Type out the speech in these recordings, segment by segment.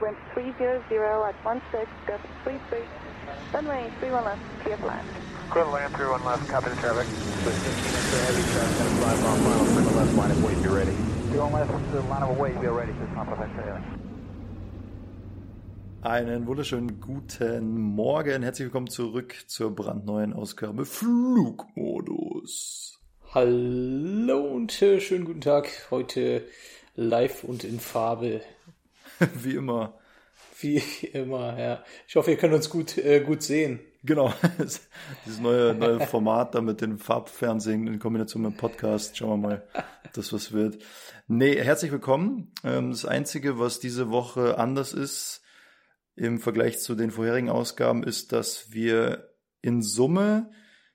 wind 300 at 16, gust 33, runway 31 left, clear for land. Clear to land, 31 left, copy the traffic. With 15 inch of heavy traffic, gonna fly final, clear left, line of weight, be ready. 31 left, the line of weight, be ready, just not perfect, Einen wunderschönen guten Morgen. Herzlich willkommen zurück zur brandneuen Ausgabe Flugmodus. Hallo und äh, schönen guten Tag. Heute live und in Farbe. Wie immer. Wie immer, ja. Ich hoffe, ihr könnt uns gut, äh, gut sehen. Genau. Dieses neue, neue Format da mit dem Farbfernsehen in Kombination mit dem Podcast. Schauen wir mal, das was wird. Nee, herzlich willkommen. Ähm, das Einzige, was diese Woche anders ist, im Vergleich zu den vorherigen Ausgaben ist, dass wir in Summe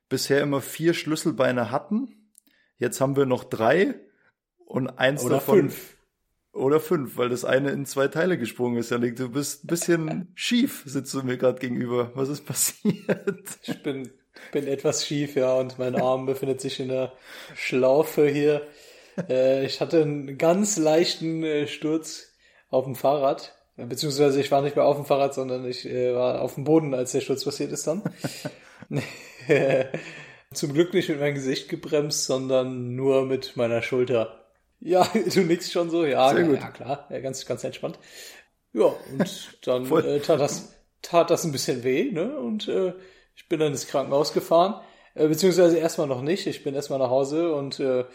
bisher immer vier Schlüsselbeine hatten. Jetzt haben wir noch drei und eins Oder davon. fünf. Oder fünf, weil das eine in zwei Teile gesprungen ist. Janik, du bist ein bisschen schief, sitzt du mir gerade gegenüber. Was ist passiert? Ich bin, bin etwas schief, ja, und mein Arm befindet sich in der Schlaufe hier. Äh, ich hatte einen ganz leichten äh, Sturz auf dem Fahrrad. Beziehungsweise ich war nicht mehr auf dem Fahrrad, sondern ich äh, war auf dem Boden, als der Sturz passiert ist dann. Zum Glück nicht mit meinem Gesicht gebremst, sondern nur mit meiner Schulter. Ja, du nix schon so, ja, Sehr ja, gut. ja klar, ja, ganz, ganz entspannt. Ja, und dann äh, tat das, tat das ein bisschen weh, ne? Und äh, ich bin dann ins Krankenhaus gefahren, äh, beziehungsweise erstmal noch nicht. Ich bin erstmal nach Hause und äh,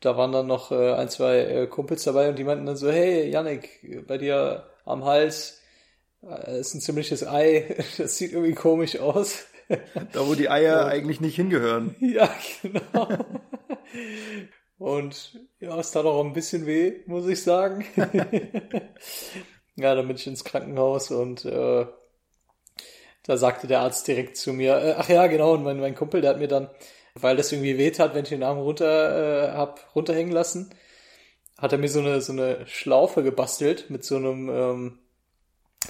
da waren dann noch äh, ein, zwei äh, Kumpels dabei und die meinten dann so, hey, Yannick, bei dir am Hals äh, ist ein ziemliches Ei, das sieht irgendwie komisch aus. Da, wo die Eier eigentlich nicht hingehören. Ja, genau. Und ja, es tat auch ein bisschen weh, muss ich sagen. ja, dann bin ich ins Krankenhaus und äh, da sagte der Arzt direkt zu mir, äh, ach ja, genau, und mein, mein Kumpel, der hat mir dann, weil das irgendwie weh tat, wenn ich den Arm runter äh, hab runterhängen lassen, hat er mir so eine so eine Schlaufe gebastelt mit so einem ähm,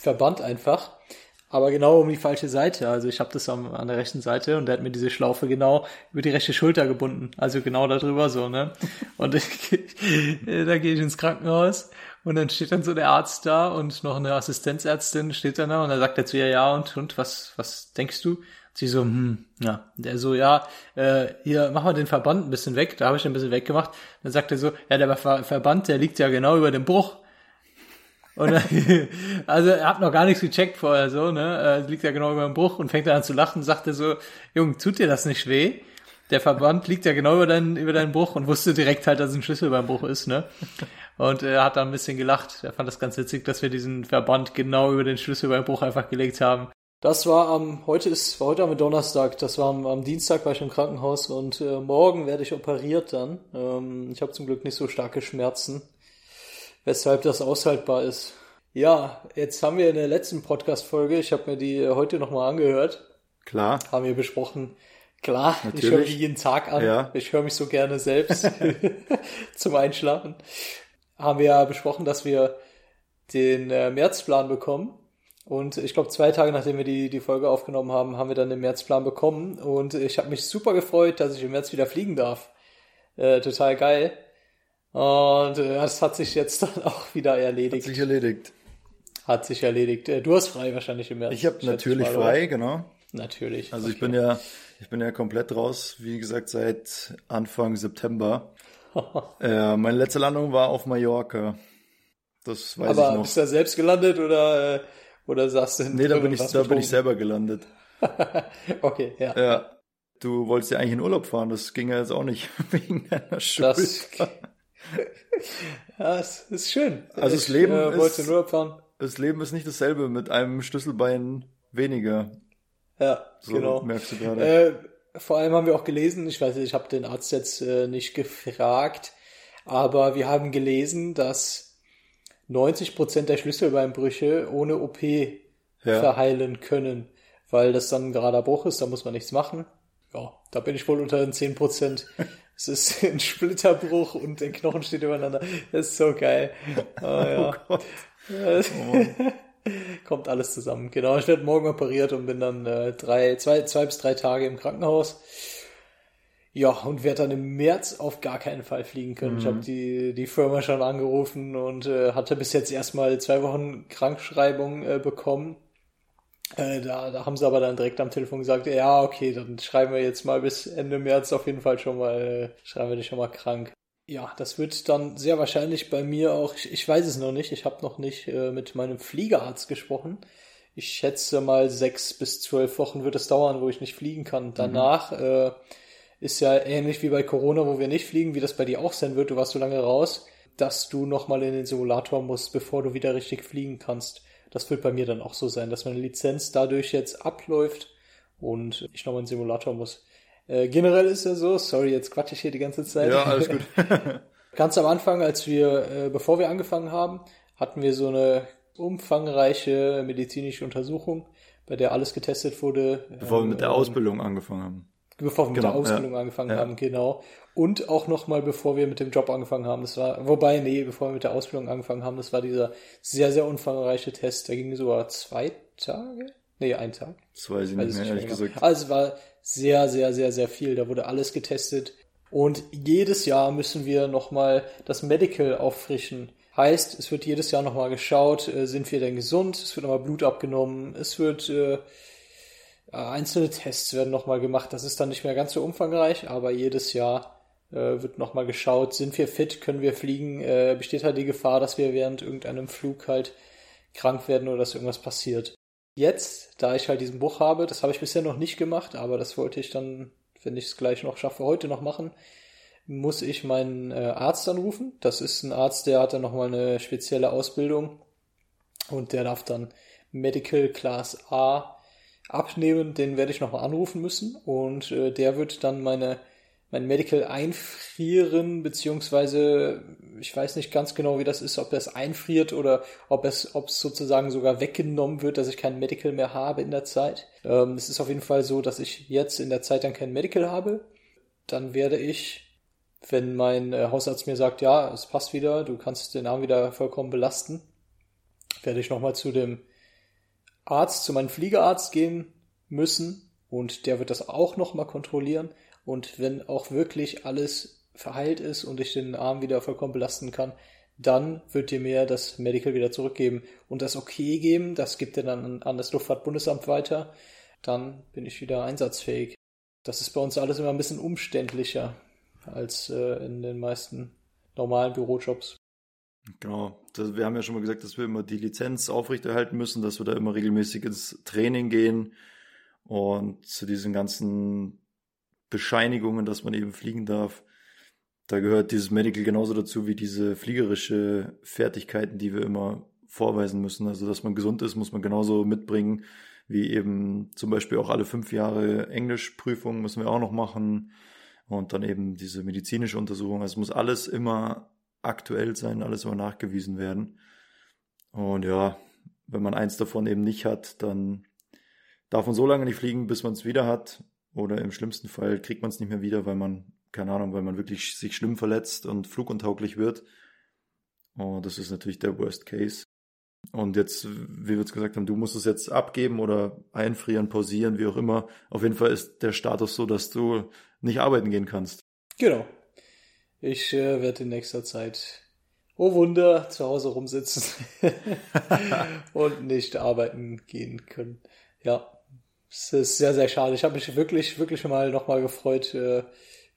Verband einfach. Aber genau um die falsche Seite. Also ich habe das am, an der rechten Seite und der hat mir diese Schlaufe genau über die rechte Schulter gebunden. Also genau darüber so, ne? Und ich, da gehe ich ins Krankenhaus und dann steht dann so der Arzt da und noch eine Assistenzärztin steht dann da und dann sagt er zu ihr, ja, und, und was, was denkst du? Und sie so, hm, ja. Der so, ja, äh, hier, mach mal den Verband ein bisschen weg. Da habe ich den ein bisschen weggemacht. Dann sagt er so, ja, der Ver Verband, der liegt ja genau über dem Bruch. Und also er hat noch gar nichts gecheckt vorher so, ne? Äh, liegt ja genau über dem Bruch und fängt dann an zu lachen und sagte so, Junge, tut dir das nicht weh? Der Verband liegt ja genau über deinen, über deinen Bruch und wusste direkt halt, dass es ein Schlüssel beim Bruch ist, ne? Und er hat dann ein bisschen gelacht. Er fand das ganz witzig, dass wir diesen Verband genau über den Schlüssel beim Bruch einfach gelegt haben. Das war am, heute ist, war heute am Donnerstag, das war am, am Dienstag war ich im Krankenhaus und äh, morgen werde ich operiert dann. Ähm, ich habe zum Glück nicht so starke Schmerzen weshalb das aushaltbar ist. Ja, jetzt haben wir in der letzten Podcast-Folge, ich habe mir die heute nochmal angehört, Klar. haben wir besprochen, klar, ich Natürlich. höre mich jeden Tag an, Ja. ich höre mich so gerne selbst zum Einschlafen. Haben wir ja besprochen, dass wir den äh, Märzplan bekommen. Und ich glaube, zwei Tage nachdem wir die, die Folge aufgenommen haben, haben wir dann den Märzplan bekommen. Und ich habe mich super gefreut, dass ich im März wieder fliegen darf. Äh, total geil. Und äh, das hat sich jetzt dann auch wieder Hat erledigt. sich erledigt. Hat sich erledigt. Äh, du hast frei wahrscheinlich im März. Ich habe natürlich oder? frei, genau. Natürlich. Also ich Okay. bin ja, ich bin ja komplett raus, wie gesagt, seit Anfang September. äh, meine letzte Landung war auf Mallorca. Das weiß Aber ich noch. bist du da selbst gelandet oder, äh, oder saßt du in Nee, da bin ich, da bin ich selber gelandet. Okay, ja. Ja. Du wolltest ja eigentlich in Urlaub fahren, das ging ja jetzt auch nicht wegen deiner Schuld. Das, ja, es ist schön. Also das ich, Leben äh, wollte ist-. Das Leben ist nicht dasselbe mit einem Schlüsselbein weniger. Ja, So genau. merkst du gerade. Äh, vor allem haben wir auch gelesen, ich weiß nicht, ich habe den Arzt jetzt äh, nicht gefragt, aber wir haben gelesen, dass 90% der Schlüsselbeinbrüche ohne OP ja. verheilen können, weil das dann ein gerader Bruch ist, da muss man nichts machen. Ja, da bin ich wohl unter den 10%. Es ist ein Splitterbruch und der Knochen steht übereinander. Das ist so geil. Ah. Gott. Ja, es- Kommt alles zusammen. Genau, ich werde morgen operiert und bin dann äh, drei, zwei, zwei bis drei Tage im Krankenhaus. Ja, und werde dann im März auf gar keinen Fall fliegen können. Mhm. Ich habe die, die Firma schon angerufen und äh, hatte bis jetzt erstmal zwei Wochen Krankschreibung äh, bekommen. Äh, da, da haben sie aber dann direkt am Telefon gesagt, ja, okay, dann schreiben wir jetzt mal bis Ende März auf jeden Fall schon mal, äh, schreiben wir dich schon mal krank. Ja, das wird dann sehr wahrscheinlich bei mir auch, ich, ich weiß es noch nicht, ich habe noch nicht äh, mit meinem Fliegerarzt gesprochen. Ich schätze mal sechs bis zwölf Wochen wird es dauern, wo ich nicht fliegen kann. Danach mhm. äh, ist ja ähnlich wie bei Corona, wo wir nicht fliegen, wie das bei dir auch sein wird, du warst so lange raus, dass du nochmal in den Simulator musst, bevor du wieder richtig fliegen kannst. Das wird bei mir dann auch so sein, dass meine Lizenz dadurch jetzt abläuft und ich nochmal in den Simulator muss. Äh, generell ist ja so, sorry, jetzt quatsche ich hier die ganze Zeit. Ja, alles gut. Ganz am Anfang, als wir, äh, bevor wir angefangen haben, hatten wir so eine umfangreiche medizinische Untersuchung, bei der alles getestet wurde. Bevor wir mit der ähm, Ausbildung angefangen haben bevor wir mit genau, der Ausbildung ja. angefangen ja. haben, genau. Und auch nochmal, bevor wir mit dem Job angefangen haben. Das war, wobei, nee, bevor wir mit der Ausbildung angefangen haben, das war dieser sehr, sehr umfangreiche Test. Der ging sogar zwei Tage? Nee, ein Tag. Das weiß ich nicht mehr, ehrlich gesagt. Also es war sehr, sehr, sehr, sehr viel. Da wurde alles getestet. Und jedes Jahr müssen wir nochmal das Medical auffrischen. Heißt, es wird jedes Jahr nochmal geschaut, äh, sind wir denn gesund? Es wird nochmal Blut abgenommen. Es wird äh, einzelne Tests werden nochmal gemacht. Das ist dann nicht mehr ganz so umfangreich, aber jedes Jahr äh, wird nochmal geschaut, sind wir fit, können wir fliegen, äh, besteht halt die Gefahr, dass wir während irgendeinem Flug halt krank werden oder dass irgendwas passiert. Jetzt, da ich halt diesen Buch habe, das habe ich bisher noch nicht gemacht, aber das wollte ich dann, wenn ich es gleich noch schaffe, heute noch machen, muss ich meinen äh, Arzt anrufen. Das ist ein Arzt, der hat dann nochmal eine spezielle Ausbildung und der darf dann Medical Class A abnehmen, den werde ich nochmal anrufen müssen und äh, der wird dann meine mein Medical einfrieren, beziehungsweise ich weiß nicht ganz genau, wie das ist, ob das einfriert oder ob es, ob es sozusagen sogar weggenommen wird, dass ich kein Medical mehr habe in der Zeit. Ähm, es ist auf jeden Fall so, dass ich jetzt in der Zeit dann kein Medical habe. Dann werde ich, wenn mein äh, Hausarzt mir sagt, ja, es passt wieder, du kannst den Arm wieder vollkommen belasten, werde ich nochmal zu dem Arzt, zu meinem Fliegerarzt gehen müssen und der wird das auch nochmal kontrollieren. Und wenn auch wirklich alles verheilt ist und ich den Arm wieder vollkommen belasten kann, dann wird dir mir das Medical wieder zurückgeben und das Okay geben. Das gibt er dann an das Luftfahrtbundesamt weiter. Dann bin ich wieder einsatzfähig. Das ist bei uns alles immer ein bisschen umständlicher als äh, in den meisten normalen Bürojobs. Genau. Das, wir haben ja schon mal gesagt, dass wir immer die Lizenz aufrechterhalten müssen, dass wir da immer regelmäßig ins Training gehen und zu diesen ganzen Bescheinigungen, dass man eben fliegen darf. Da gehört dieses Medical genauso dazu wie diese fliegerische Fertigkeiten, die wir immer vorweisen müssen. Also, dass man gesund ist, muss man genauso mitbringen, wie eben zum Beispiel auch alle fünf Jahre Englischprüfung müssen wir auch noch machen und dann eben diese medizinische Untersuchung. Also, es muss alles immer aktuell sein, alles immer nachgewiesen werden. Und ja, wenn man eins davon eben nicht hat, dann darf man so lange nicht fliegen, bis man es wieder hat. Oder im schlimmsten Fall kriegt man es nicht mehr wieder, weil man, keine Ahnung, weil man wirklich sich schlimm verletzt und fluguntauglich wird. Und das ist natürlich der Worst Case. Und jetzt, wie wir es gesagt haben, du musst es jetzt abgeben oder einfrieren, pausieren, wie auch immer. Auf jeden Fall ist der Status so, dass du nicht arbeiten gehen kannst. Genau. Ich äh, werde in nächster Zeit, oh Wunder, zu Hause rumsitzen und nicht arbeiten gehen können. Ja, es ist sehr, sehr schade. Ich habe mich wirklich, wirklich mal nochmal gefreut, äh,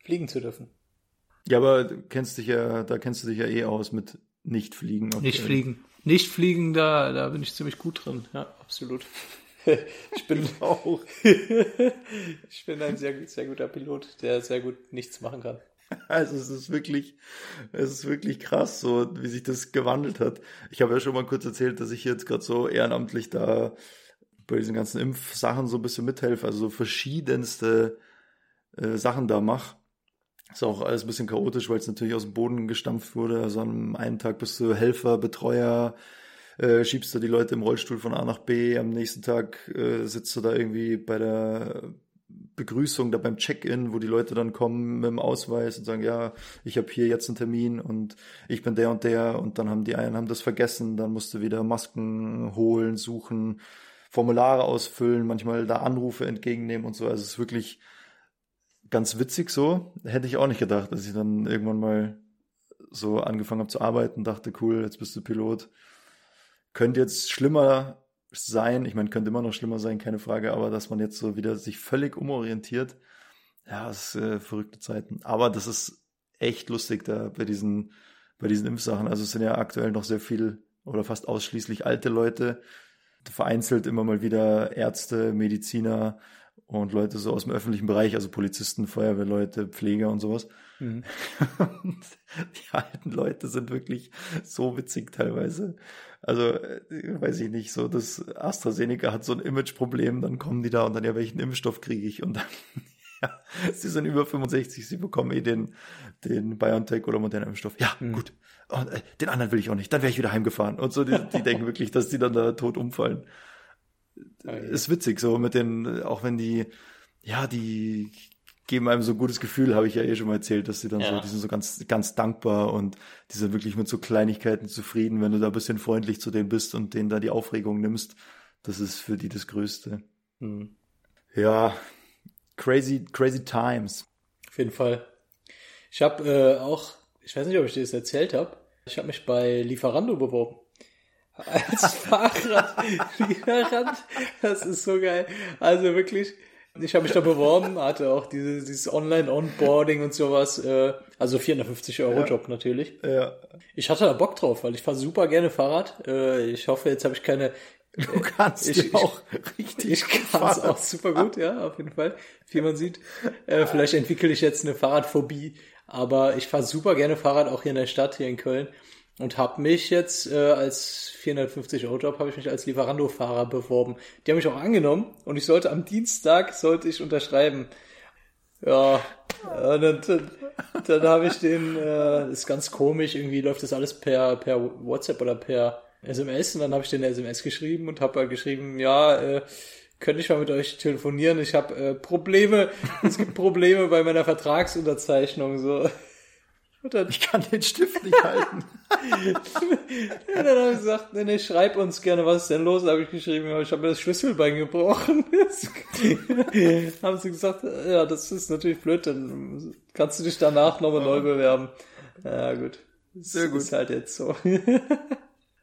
fliegen zu dürfen. Ja, aber du kennst dich ja, da kennst du dich ja eh aus mit nicht fliegen. Nicht fliegen. Nicht fliegen, da, da bin ich ziemlich gut drin. Ja, absolut. ich bin auch. ich bin ein sehr, sehr guter Pilot, der sehr gut nichts machen kann. Also es ist wirklich, es ist wirklich krass, so wie sich das gewandelt hat. Ich habe ja schon mal kurz erzählt, dass ich jetzt gerade so ehrenamtlich da bei diesen ganzen Impfsachen so ein bisschen mithelfe, also so verschiedenste äh, Sachen da mache. Ist auch alles ein bisschen chaotisch, weil es natürlich aus dem Boden gestampft wurde. Also am einen Tag bist du Helfer, Betreuer, äh, schiebst du die Leute im Rollstuhl von A nach B. Am nächsten Tag äh, sitzt du da irgendwie bei der Begrüßung da beim Check-in, wo die Leute dann kommen mit dem Ausweis und sagen, ja, ich habe hier jetzt einen Termin und ich bin der und der und dann haben die einen haben das vergessen, dann musst du wieder Masken holen, suchen, Formulare ausfüllen, manchmal da Anrufe entgegennehmen und so. Also es ist wirklich ganz witzig so. Hätte ich auch nicht gedacht, dass ich dann irgendwann mal so angefangen habe zu arbeiten, dachte, cool, jetzt bist du Pilot. Könnte jetzt schlimmer sein, ich meine, könnte immer noch schlimmer sein, keine Frage, aber dass man jetzt so wieder sich völlig umorientiert, ja, das ist äh, verrückte Zeiten. Aber das ist echt lustig da bei diesen, bei diesen Impfsachen. Also es sind ja aktuell noch sehr viel oder fast ausschließlich alte Leute, vereinzelt immer mal wieder Ärzte, Mediziner und Leute so aus dem öffentlichen Bereich, also Polizisten, Feuerwehrleute, Pfleger und sowas. Mhm. Und die alten Leute sind wirklich so witzig teilweise. Also, äh, weiß ich nicht, so das AstraZeneca hat so ein Imageproblem, dann kommen die da und dann, ja, welchen Impfstoff kriege ich? Und dann, ja, sie sind über 65, sie bekommen eh den, den BioNTech oder modernen Impfstoff. Ja, mhm. gut. Und äh, den anderen will ich auch nicht. Dann wäre ich wieder heimgefahren. Und so, die, die denken wirklich, dass die dann da tot umfallen. Okay. Ist witzig, so mit den, auch wenn die, ja, die geben einem so ein gutes Gefühl, habe ich ja eh schon mal erzählt, dass sie dann ja. so, die sind so ganz, ganz dankbar und die sind wirklich mit so Kleinigkeiten zufrieden, wenn du da ein bisschen freundlich zu denen bist und denen da die Aufregung nimmst. Das ist für die das Größte. Hm. Ja, crazy, crazy times. Auf jeden Fall. Ich habe äh, auch, ich weiß nicht, ob ich dir das erzählt habe, ich habe mich bei Lieferando beworben. Als Fahrradlieferant. Das ist so geil. Also wirklich, ich habe mich da beworben, hatte auch diese, dieses Online-Onboarding und sowas. Äh, also 450 Euro Job ja. natürlich. Ja. Ich hatte da Bock drauf, weil ich fahre super gerne Fahrrad. Äh, ich hoffe, jetzt habe ich keine. Du kannst ich, auch richtig. Ich kann es auch super gut, ja, auf jeden Fall. Wie man sieht. Äh, vielleicht entwickle ich jetzt eine Fahrradphobie. Aber ich fahre super gerne Fahrrad auch hier in der Stadt, hier in Köln und habe mich jetzt äh, als 450 Euro Job habe ich mich als Lieferando-Fahrer beworben. Die haben mich auch angenommen und ich sollte am Dienstag sollte ich unterschreiben. Ja, äh, dann, dann, dann habe ich den, äh, ist ganz komisch, irgendwie läuft das alles per per WhatsApp oder per SMS und dann habe ich den SMS geschrieben und habe halt geschrieben, ja, äh, könnte ich mal mit euch telefonieren? Ich habe äh, Probleme, es gibt Probleme bei meiner Vertragsunterzeichnung so. Dann, ich kann den Stift nicht halten. ja, dann habe ich gesagt, nee, nee, schreib uns gerne, was ist denn los? Da habe ich geschrieben, ja, ich habe mir das Schlüsselbein gebrochen. haben sie gesagt, ja, das ist natürlich blöd, dann kannst du dich danach nochmal neu bewerben. Ja, gut. Das Sehr gut. ist halt jetzt so.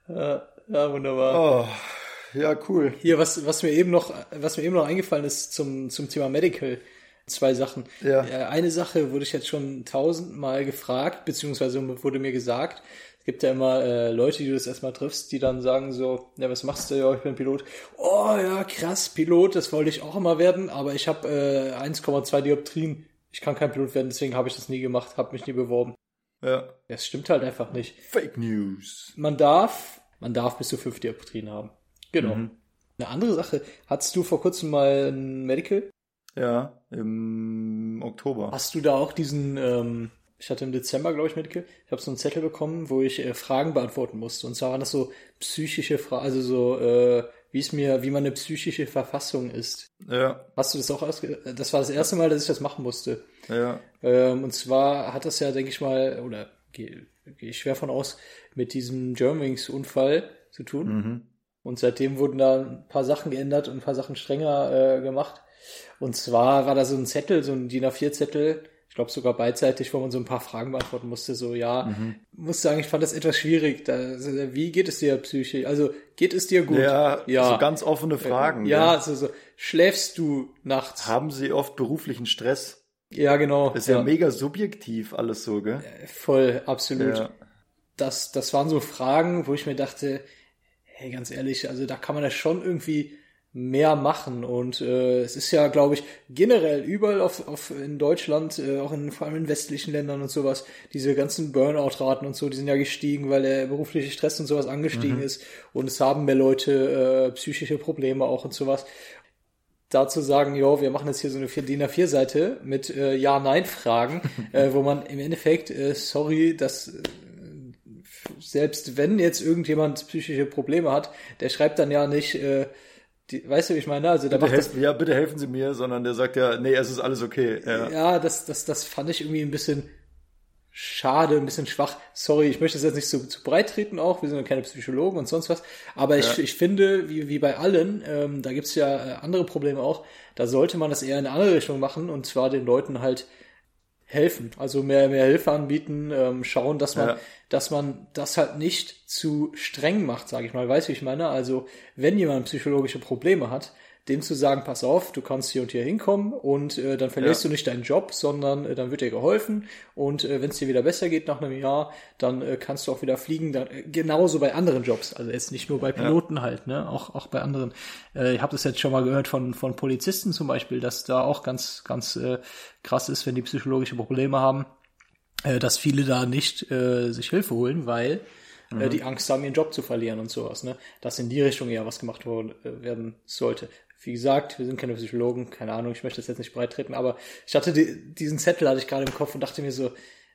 ja, ja, wunderbar. Oh, ja, cool. Hier, was, was mir eben noch, was mir eben noch eingefallen ist zum, zum Thema Medical zwei Sachen. Ja. Äh, eine Sache wurde ich jetzt schon tausendmal gefragt, beziehungsweise wurde mir gesagt, es gibt ja immer äh, Leute, die du das erstmal triffst, die dann sagen so, ja, was machst du? Ja, ich bin Pilot. Oh ja, krass, Pilot, das wollte ich auch immer werden, aber ich habe äh, 1,2 Dioptrien. Ich kann kein Pilot werden, deswegen habe ich das nie gemacht, habe mich nie beworben. Ja. Das stimmt halt einfach nicht. Fake News. Man darf, man darf bis zu 5 Dioptrien haben. Genau. Mhm. Eine andere Sache, hattest du vor kurzem mal ein Medical? Ja, im Oktober. Hast du da auch diesen, ähm, ich hatte im Dezember, glaube ich, Medical, ich habe so einen Zettel bekommen, wo ich äh, Fragen beantworten musste. Und zwar waren das so psychische Fragen, also so, äh, wie es mir, wie meine psychische Verfassung ist. Ja. Hast du das auch ausge Das war das erste Mal, dass ich das machen musste. Ja. Ähm, und zwar hat das ja, denke ich mal, oder gehe geh ich schwer von aus, mit diesem Germanwings-Unfall zu tun. Mhm. Und seitdem wurden da ein paar Sachen geändert und ein paar Sachen strenger äh, gemacht. Und zwar war da so ein Zettel, so ein DIN A4-Zettel, ich glaube sogar beidseitig, wo man so ein paar Fragen beantworten musste. So, ja, mhm. muss sagen, ich fand das etwas schwierig. Da, wie geht es dir psychisch? Also, geht es dir gut? Ja, ja. so ganz offene Fragen. Ja, ja. So, so, schläfst du nachts? Haben sie oft beruflichen Stress? Ja, genau. Das ist ja, ja mega subjektiv alles so, gell? Äh, voll, absolut. Ja. Das, das waren so Fragen, wo ich mir dachte, hey, ganz ehrlich, also da kann man das schon irgendwie mehr machen. Und äh, es ist ja, glaube ich, generell überall auf, auf in Deutschland, äh, auch in vor allem in westlichen Ländern und sowas, diese ganzen Burnout-Raten und so, die sind ja gestiegen, weil der berufliche Stress und sowas angestiegen mhm. ist. Und es haben mehr Leute äh, psychische Probleme auch und sowas. Dazu sagen, jo, wir machen jetzt hier so eine DIN A4-Seite mit äh, Ja-Nein-Fragen, äh, wo man im Endeffekt, äh, sorry, dass äh, selbst wenn jetzt irgendjemand psychische Probleme hat, der schreibt dann ja nicht, äh, die, weißt du, wie ich meine? Also da bitte helfen, das, ja, bitte helfen Sie mir, sondern der sagt ja, nee, es ist alles okay. Ja, ja das, das, das fand ich irgendwie ein bisschen schade, ein bisschen schwach. Sorry, ich möchte es jetzt nicht zu, zu breit treten auch, wir sind ja keine Psychologen und sonst was. Aber ich, ich finde, wie, wie bei allen, ähm, da gibt's ja äh, andere Probleme auch, da sollte man das eher in eine andere Richtung machen und zwar den Leuten halt helfen, also mehr, mehr Hilfe anbieten, ähm, schauen, dass man, ja. dass man das halt nicht zu streng macht, sage ich mal. Weißt du, wie ich meine? Also, wenn jemand psychologische Probleme hat, dem zu sagen, pass auf, du kannst hier und hier hinkommen und äh, dann verlierst ja. du nicht deinen Job, sondern äh, dann wird dir geholfen und äh, wenn es dir wieder besser geht nach einem Jahr, dann äh, kannst du auch wieder fliegen. Dann, äh, genauso bei anderen Jobs, also jetzt nicht nur bei Piloten ja. halt, ne, auch auch bei anderen. Äh, ich habe das jetzt schon mal gehört von von Polizisten zum Beispiel, dass da auch ganz ganz äh, krass ist, wenn die psychologische Probleme haben, äh, dass viele da nicht äh, sich Hilfe holen, weil äh, mhm. die Angst haben, ihren Job zu verlieren und sowas, ne? Dass in die Richtung eher was gemacht worden, äh, werden sollte. Wie gesagt, wir sind keine Psychologen, keine Ahnung, ich möchte das jetzt nicht breit treten, aber ich hatte die, diesen Zettel hatte ich gerade im Kopf und dachte mir so,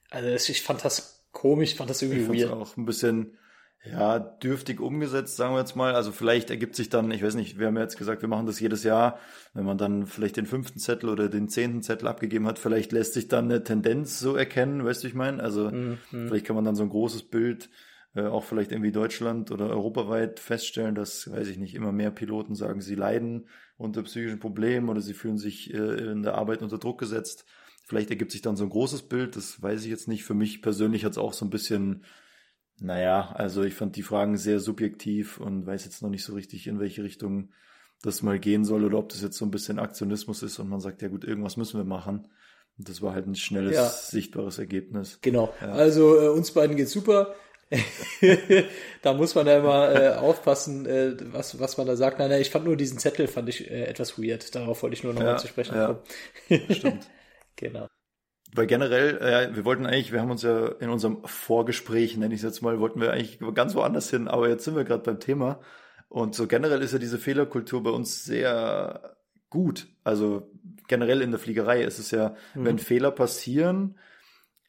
also ich fand das komisch, fand das irgendwie ich weird. auch ein bisschen, ja, dürftig umgesetzt, sagen wir jetzt mal. Also vielleicht ergibt sich dann, ich weiß nicht, wir haben ja jetzt gesagt, wir machen das jedes Jahr. Wenn man dann vielleicht den fünften Zettel oder den zehnten Zettel abgegeben hat, vielleicht lässt sich dann eine Tendenz so erkennen, weißt du, ich meine? Also mhm. vielleicht kann man dann so ein großes Bild äh, auch vielleicht irgendwie Deutschland oder europaweit feststellen, dass, weiß ich nicht, immer mehr Piloten sagen, sie leiden unter psychischen Problemen oder sie fühlen sich äh, in der Arbeit unter Druck gesetzt. Vielleicht ergibt sich dann so ein großes Bild, das weiß ich jetzt nicht. Für mich persönlich hat es auch so ein bisschen, naja, also ich fand die Fragen sehr subjektiv und weiß jetzt noch nicht so richtig, in welche Richtung das mal gehen soll oder ob das jetzt so ein bisschen Aktionismus ist und man sagt, ja gut, irgendwas müssen wir machen. Und das war halt ein schnelles, ja. sichtbares Ergebnis. Genau. Ja. Also äh, uns beiden geht's super. da muss man ja immer äh, aufpassen, äh, was, was man da sagt. Nein, nein, ich fand nur diesen Zettel, fand ich äh, etwas weird. Darauf wollte ich nur noch ja, mal zu sprechen ja, kommen. Stimmt. genau. Weil generell, äh, wir wollten eigentlich, wir haben uns ja in unserem Vorgespräch, nenne ich es jetzt mal, wollten wir eigentlich ganz woanders hin, aber jetzt sind wir gerade beim Thema. Und so generell ist ja diese Fehlerkultur bei uns sehr gut. Also generell in der Fliegerei ist es ja, mhm. wenn Fehler passieren,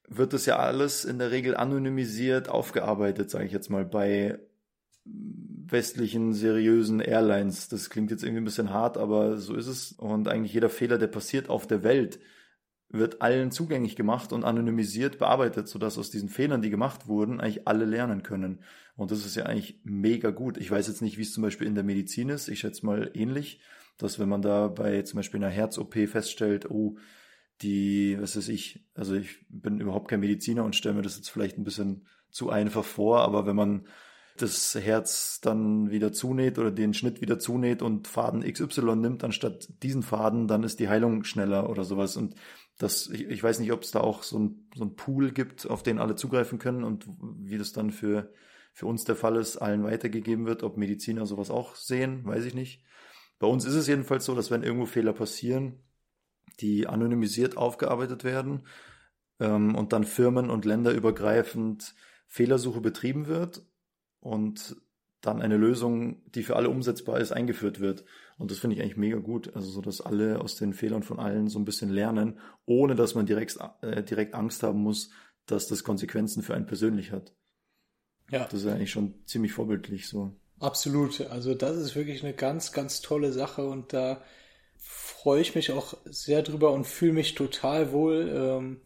wird das ja alles in der Regel anonymisiert aufgearbeitet, sage ich jetzt mal, bei westlichen seriösen Airlines. Das klingt jetzt irgendwie ein bisschen hart, aber so ist es. Und eigentlich jeder Fehler, der passiert auf der Welt, wird allen zugänglich gemacht und anonymisiert bearbeitet, sodass aus diesen Fehlern, die gemacht wurden, eigentlich alle lernen können. Und das ist ja eigentlich mega gut. Ich weiß jetzt nicht, wie es zum Beispiel in der Medizin ist. Ich schätze mal ähnlich, dass wenn man da bei zum Beispiel einer Herz-OP feststellt, oh, die, was weiß ich, also ich bin überhaupt kein Mediziner und stelle mir das jetzt vielleicht ein bisschen zu einfach vor, aber wenn man das Herz dann wieder zunäht oder den Schnitt wieder zunäht und Faden XY nimmt anstatt diesen Faden, dann ist die Heilung schneller oder sowas. Und das, ich, ich weiß nicht, ob es da auch so ein, so ein Pool gibt, auf den alle zugreifen können und wie das dann für, für uns der Fall ist, allen weitergegeben wird, ob Mediziner sowas auch sehen, weiß ich nicht. Bei uns ist es jedenfalls so, dass wenn irgendwo Fehler passieren, die anonymisiert aufgearbeitet werden ähm, und dann firmen- und länderübergreifend Fehlersuche betrieben wird und dann eine Lösung, die für alle umsetzbar ist, eingeführt wird. Und das finde ich eigentlich mega gut. Also so, dass alle aus den Fehlern von allen so ein bisschen lernen, ohne dass man direkt, äh, direkt Angst haben muss, dass das Konsequenzen für einen persönlich hat. Ja. Das ist eigentlich schon ziemlich vorbildlich so. Absolut. Also das ist wirklich eine ganz, ganz tolle Sache und da freue ich mich auch sehr drüber und fühle mich total wohl. Ähm,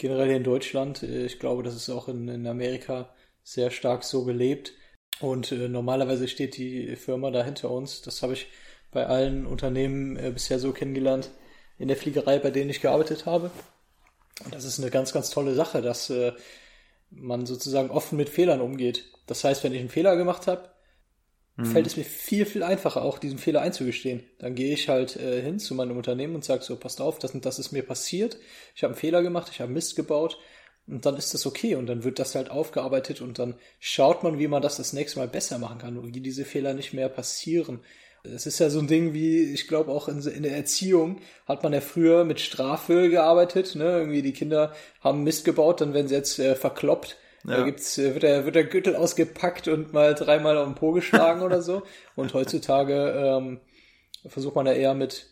generell in Deutschland. Äh, ich glaube, das ist auch in, in Amerika sehr stark so gelebt. Und äh, normalerweise steht die Firma da hinter uns. Das habe ich bei allen Unternehmen äh, bisher so kennengelernt in der Fliegerei, bei denen ich gearbeitet habe. Und das ist eine ganz, ganz tolle Sache, dass äh, man sozusagen offen mit Fehlern umgeht. Das heißt, wenn ich einen Fehler gemacht habe, mhm. fällt es mir viel, viel einfacher, auch diesen Fehler einzugestehen. Dann gehe ich halt äh, hin zu meinem Unternehmen und sage so, passt auf, das und das ist mir passiert. Ich habe einen Fehler gemacht, ich habe Mist gebaut. Und dann ist das okay und dann wird das halt aufgearbeitet und dann schaut man, wie man das das nächste Mal besser machen kann und wie diese Fehler nicht mehr passieren. Es ist ja so ein Ding wie, ich glaube auch in, in, der Erziehung hat man ja früher mit Strafe gearbeitet, ne? Irgendwie die Kinder haben Mist gebaut, dann werden sie jetzt äh, verkloppt ja. Da gibt's, äh, wird der, wird der Gürtel ausgepackt und mal dreimal auf den Po geschlagen oder so. Und heutzutage ähm, versucht man da eher mit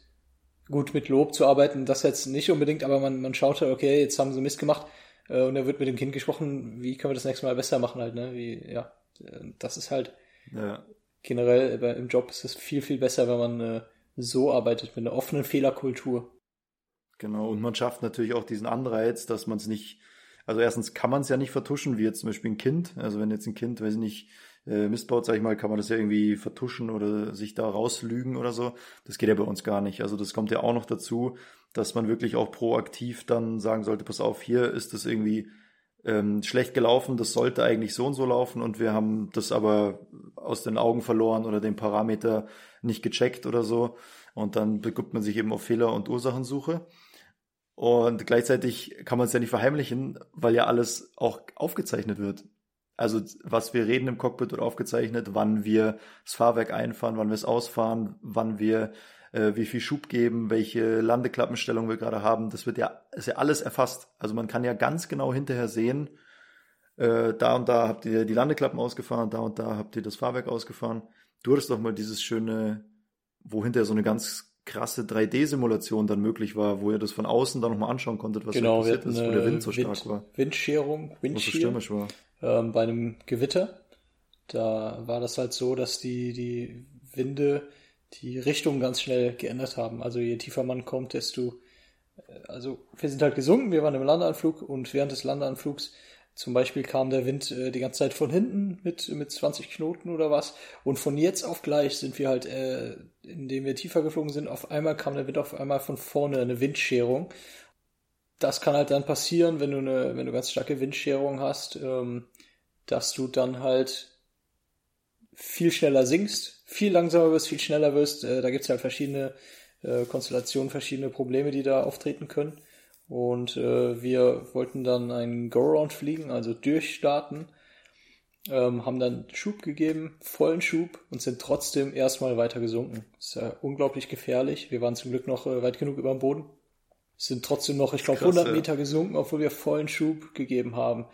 gut mit Lob zu arbeiten. Das jetzt nicht unbedingt, aber man, man schaut halt, okay, jetzt haben sie Mist gemacht äh, und da wird mit dem Kind gesprochen, wie können wir das nächste Mal besser machen halt, ne? Wie, ja, das ist halt ja. generell im Job ist es viel, viel besser, wenn man äh, so arbeitet, mit einer offenen Fehlerkultur. Genau, und man schafft natürlich auch diesen Anreiz, dass man es nicht Also erstens kann man es ja nicht vertuschen, wie jetzt zum Beispiel ein Kind. Also wenn jetzt ein Kind, weiß ich nicht, äh, Mist baut, sag ich mal, kann man das ja irgendwie vertuschen oder sich da rauslügen oder so. Das geht ja bei uns gar nicht. Also das kommt ja auch noch dazu, dass man wirklich auch proaktiv dann sagen sollte, pass auf, hier ist das irgendwie ähm, schlecht gelaufen, das sollte eigentlich so und so laufen und wir haben das aber aus den Augen verloren oder den Parameter nicht gecheckt oder so. Und dann begibt man sich eben auf Fehler- und Ursachensuche. Und gleichzeitig kann man es ja nicht verheimlichen, weil ja alles auch aufgezeichnet wird. Also was wir reden im Cockpit wird aufgezeichnet, wann wir das Fahrwerk einfahren, wann wir es ausfahren, wann wir äh, wie viel Schub geben, welche Landeklappenstellung wir gerade haben. Das wird ja, ist ja alles erfasst. Also man kann ja ganz genau hinterher sehen, äh, da und da habt ihr die Landeklappen ausgefahren, da und da habt ihr das Fahrwerk ausgefahren. Du hattest doch mal dieses schöne, wo hinterher so eine ganz krasse 3D-Simulation dann möglich war, wo ihr das von außen dann nochmal anschauen konntet, was genau, passiert ist, wo der Wind so Wind, stark war. Windscherung, Wo es so stürmisch war. ähm, bei einem Gewitter. Da war das halt so, dass die, die Winde die Richtung ganz schnell geändert haben. Also je tiefer man kommt, desto, äh, also wir sind halt gesunken, wir waren im Landeanflug und während des Landeanflugs zum Beispiel kam der Wind äh, die ganze Zeit von hinten mit, mit 20 Knoten oder was. Und von jetzt auf gleich sind wir halt, äh, indem wir tiefer geflogen sind, auf einmal kam der Wind auf einmal von vorne, eine Windscherung. Das kann halt dann passieren, wenn du eine, wenn du ganz starke Windscherung hast, ähm, dass du dann halt viel schneller sinkst, viel langsamer wirst, viel schneller wirst. Äh, da gibt's halt verschiedene äh, Konstellationen, verschiedene Probleme, die da auftreten können. Und äh, wir wollten dann einen Go-Round fliegen, also durchstarten, ähm, haben dann Schub gegeben, vollen Schub und sind trotzdem erstmal weiter gesunken. Das ist ja unglaublich gefährlich. Wir waren zum Glück noch äh, weit genug über dem Boden. Sind trotzdem noch, ich glaube, Krass, 100 ja. Meter gesunken, obwohl wir vollen Schub gegeben haben.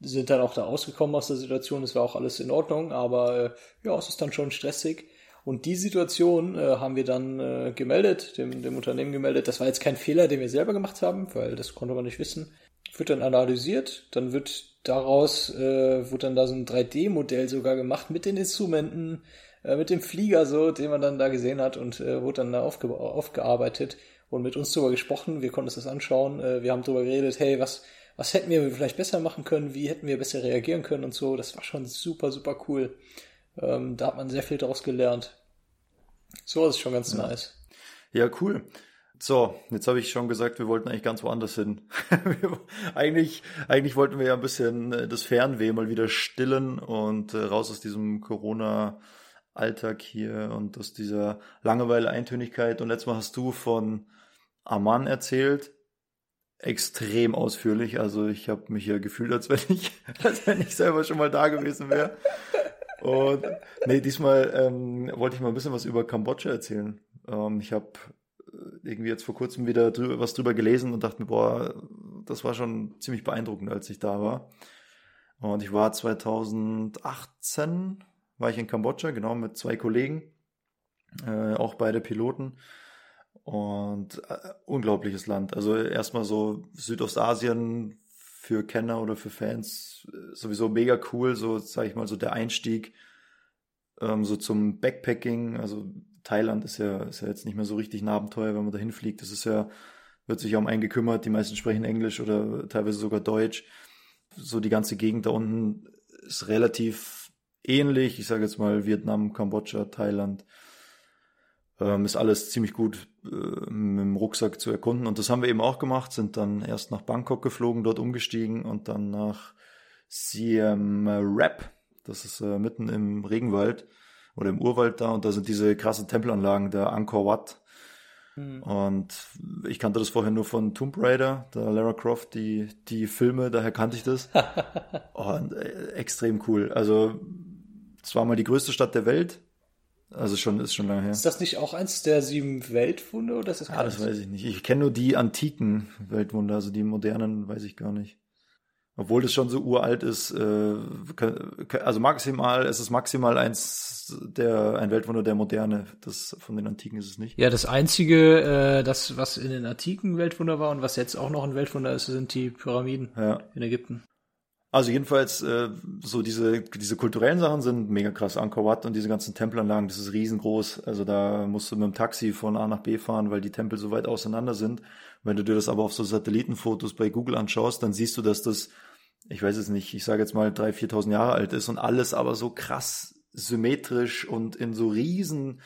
Sind dann auch da ausgekommen aus der Situation. Es war auch alles in Ordnung, aber äh, ja, es ist dann schon stressig. Und die Situation äh, haben wir dann äh, gemeldet, dem, dem Unternehmen gemeldet. Das war jetzt kein Fehler, den wir selber gemacht haben, weil das konnte man nicht wissen. Wird dann analysiert, dann wird daraus, äh, wird dann da so ein 3D-Modell sogar gemacht mit den Instrumenten, äh, mit dem Flieger so, den man dann da gesehen hat und äh, wurde dann da aufge aufgearbeitet und mit uns darüber gesprochen. Wir konnten uns das anschauen. Äh, wir haben darüber geredet, hey, was, was hätten wir vielleicht besser machen können? Wie hätten wir besser reagieren können und so. Das war schon super, super cool. Ähm, da hat man sehr viel daraus gelernt. So ist schon ganz Ja. nice. Ja, cool. So, jetzt habe ich schon gesagt, wir wollten eigentlich ganz woanders hin. Eigentlich, eigentlich wollten wir ja ein bisschen äh, das Fernweh mal wieder stillen und äh, raus aus diesem Corona-Alltag hier und aus dieser Langeweile, Eintönigkeit. Und letztes Mal hast du von Amman erzählt. Extrem ausführlich. Also ich habe mich ja gefühlt, als wenn ich, als wenn ich selber schon mal da gewesen wäre. Und nee, diesmal ähm, wollte ich mal ein bisschen was über Kambodscha erzählen. Ähm, ich habe irgendwie jetzt vor kurzem wieder drüber, was drüber gelesen und dachte mir, boah, das war schon ziemlich beeindruckend, als ich da war. Und ich war 2018, war ich in Kambodscha, genau, mit zwei Kollegen, äh, auch beide Piloten. Und äh, unglaubliches Land. Also erstmal so Südostasien für Kenner oder für Fans äh, sowieso mega cool, so sage ich mal, so der Einstieg ähm, so zum Backpacking. Also Thailand ist ja, ist ja jetzt nicht mehr so richtig ein Abenteuer, wenn man da hinfliegt. Das ist ja, wird sich ja um einen gekümmert. Die meisten sprechen Englisch oder teilweise sogar Deutsch. So die ganze Gegend da unten ist relativ ähnlich. Ich sage jetzt mal Vietnam, Kambodscha, Thailand. Ähm, ist alles ziemlich gut äh, mit dem Rucksack zu erkunden. Und das haben wir eben auch gemacht, sind dann erst nach Bangkok geflogen, dort umgestiegen und dann nach Siem Reap. Das ist äh, mitten im Regenwald oder im Urwald da und da sind diese krassen Tempelanlagen, der Angkor Wat. Hm. Und ich kannte das vorher nur von Tomb Raider, der Lara Croft, die, die Filme, daher kannte ich das. Und äh, extrem cool. Also, es war mal die größte Stadt der Welt. Also schon, ist schon lange her. Ist das nicht auch eins der sieben Weltwunder oder ist das Ah, das weiß ich nicht. Ich kenne nur die antiken Weltwunder, also die modernen weiß ich gar nicht. Obwohl das schon so uralt ist, äh, also maximal, es ist maximal eins der, ein Weltwunder der Moderne. Das von den Antiken ist es nicht. Ja, das einzige, äh, das, was in den antiken Weltwunder war und was jetzt auch noch ein Weltwunder ist, sind die Pyramiden Ja. in Ägypten. Also jedenfalls äh, so diese diese kulturellen Sachen sind mega krass. Angkor Wat und diese ganzen Tempelanlagen, das ist riesengroß. Also da musst du mit dem Taxi von A nach B fahren, weil die Tempel so weit auseinander sind. Wenn du dir das aber auf so Satellitenfotos bei Google anschaust, dann siehst du, dass das, ich weiß es nicht, ich sage jetzt mal 3.000, 4.000 Jahre alt ist und alles aber so krass symmetrisch und in so riesen